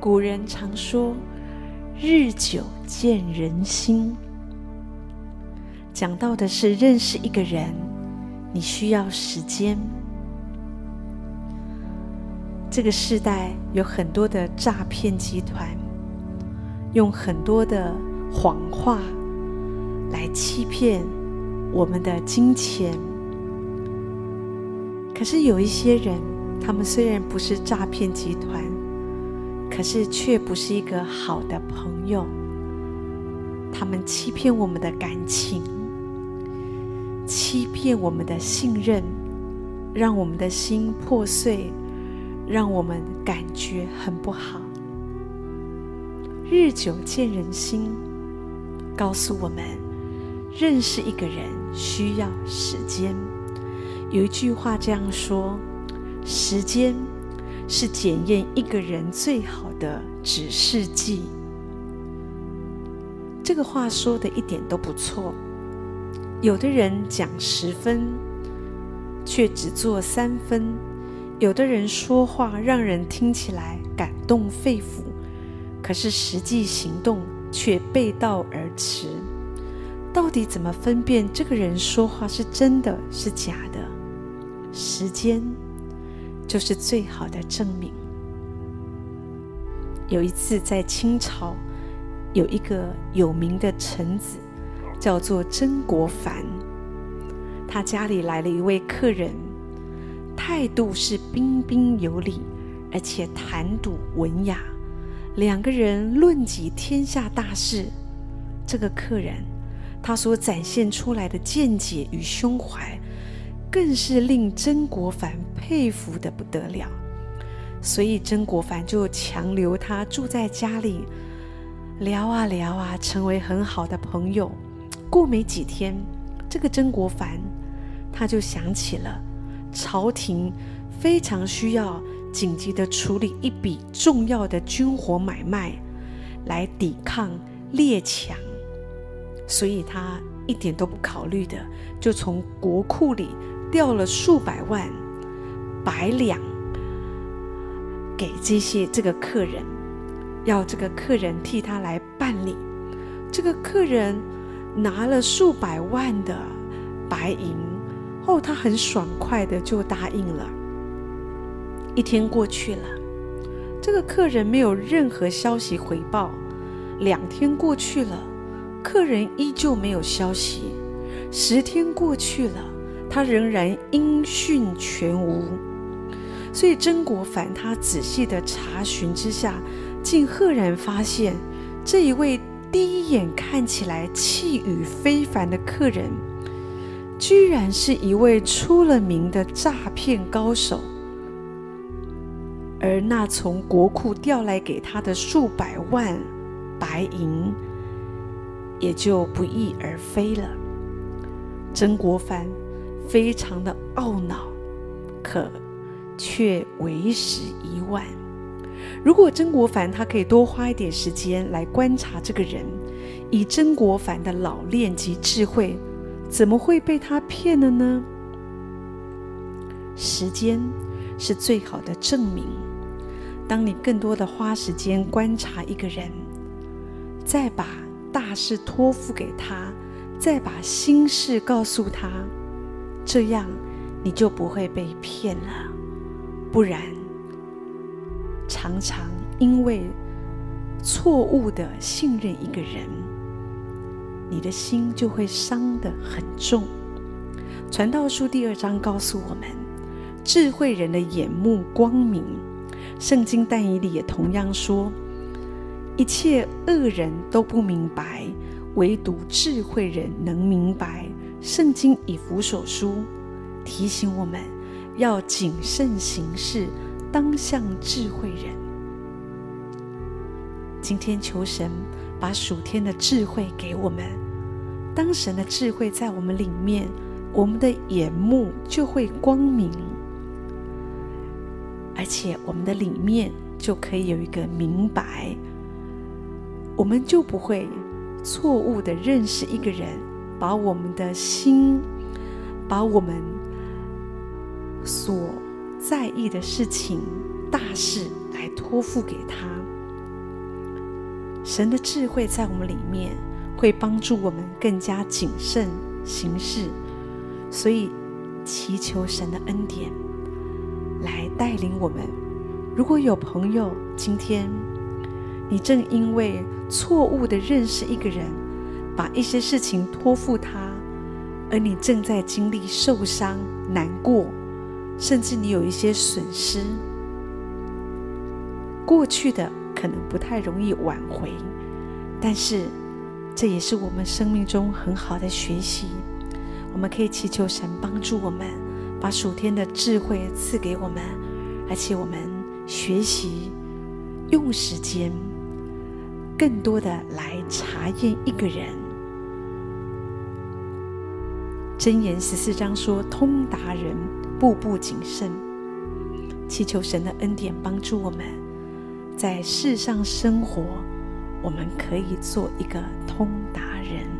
古人常说“日久见人心”，讲到的是认识一个人，你需要时间。这个时代有很多的诈骗集团，用很多的谎话来欺骗我们的金钱。可是有一些人，他们虽然不是诈骗集团，可是却不是一个好的朋友。他们欺骗我们的感情，欺骗我们的信任，让我们的心破碎。让我们感觉很不好。日久见人心，告诉我们认识一个人需要时间。有一句话这样说：“时间是检验一个人最好的指示剂。”这个话说的一点都不错。有的人讲十分，却只做三分。有的人说话让人听起来感动肺腑，可是实际行动却背道而驰。到底怎么分辨这个人说话是真的是假的？时间就是最好的证明。有一次在清朝，有一个有名的臣子叫做曾国藩，他家里来了一位客人。态度是彬彬有礼，而且谈吐文雅。两个人论及天下大事，这个客人他所展现出来的见解与胸怀，更是令曾国藩佩服的不得了。所以曾国藩就强留他住在家里，聊啊聊啊，成为很好的朋友。过没几天，这个曾国藩他就想起了。朝廷非常需要紧急地处理一笔重要的军火买卖，来抵抗列强，所以他一点都不考虑的，就从国库里掉了数百万百两给这些这个客人，要这个客人替他来办理。这个客人拿了数百万的白银。后，他很爽快的就答应了。一天过去了，这个客人没有任何消息回报。两天过去了，客人依旧没有消息。十天过去了，他仍然音讯全无。所以曾国藩他仔细的查询之下，竟赫然发现这一位第一眼看起来气宇非凡的客人。居然是一位出了名的诈骗高手，而那从国库调来给他的数百万白银，也就不翼而飞了。曾国藩非常的懊恼，可却为时已晚。如果曾国藩他可以多花一点时间来观察这个人，以曾国藩的老练及智慧。怎么会被他骗了呢？时间是最好的证明。当你更多的花时间观察一个人，再把大事托付给他，再把心事告诉他，这样你就不会被骗了。不然，常常因为错误的信任一个人。你的心就会伤得很重。传道书第二章告诉我们，智慧人的眼目光明。圣经但以理也同样说，一切恶人都不明白，唯独智慧人能明白。圣经以弗所书提醒我们要谨慎行事，当像智慧人。今天求神。把属天的智慧给我们，当神的智慧在我们里面，我们的眼目就会光明，而且我们的里面就可以有一个明白，我们就不会错误的认识一个人，把我们的心，把我们所在意的事情、大事来托付给他。神的智慧在我们里面，会帮助我们更加谨慎行事。所以，祈求神的恩典来带领我们。如果有朋友今天你正因为错误的认识一个人，把一些事情托付他，而你正在经历受伤、难过，甚至你有一些损失，过去的可能不太容易挽回，但是这也是我们生命中很好的学习。我们可以祈求神帮助我们，把属天的智慧赐给我们，而且我们学习用时间。更多的来查验一个人。箴言十四章说：“通达人步步谨慎。”祈求神的恩典帮助我们，在世上生活，我们可以做一个通达人。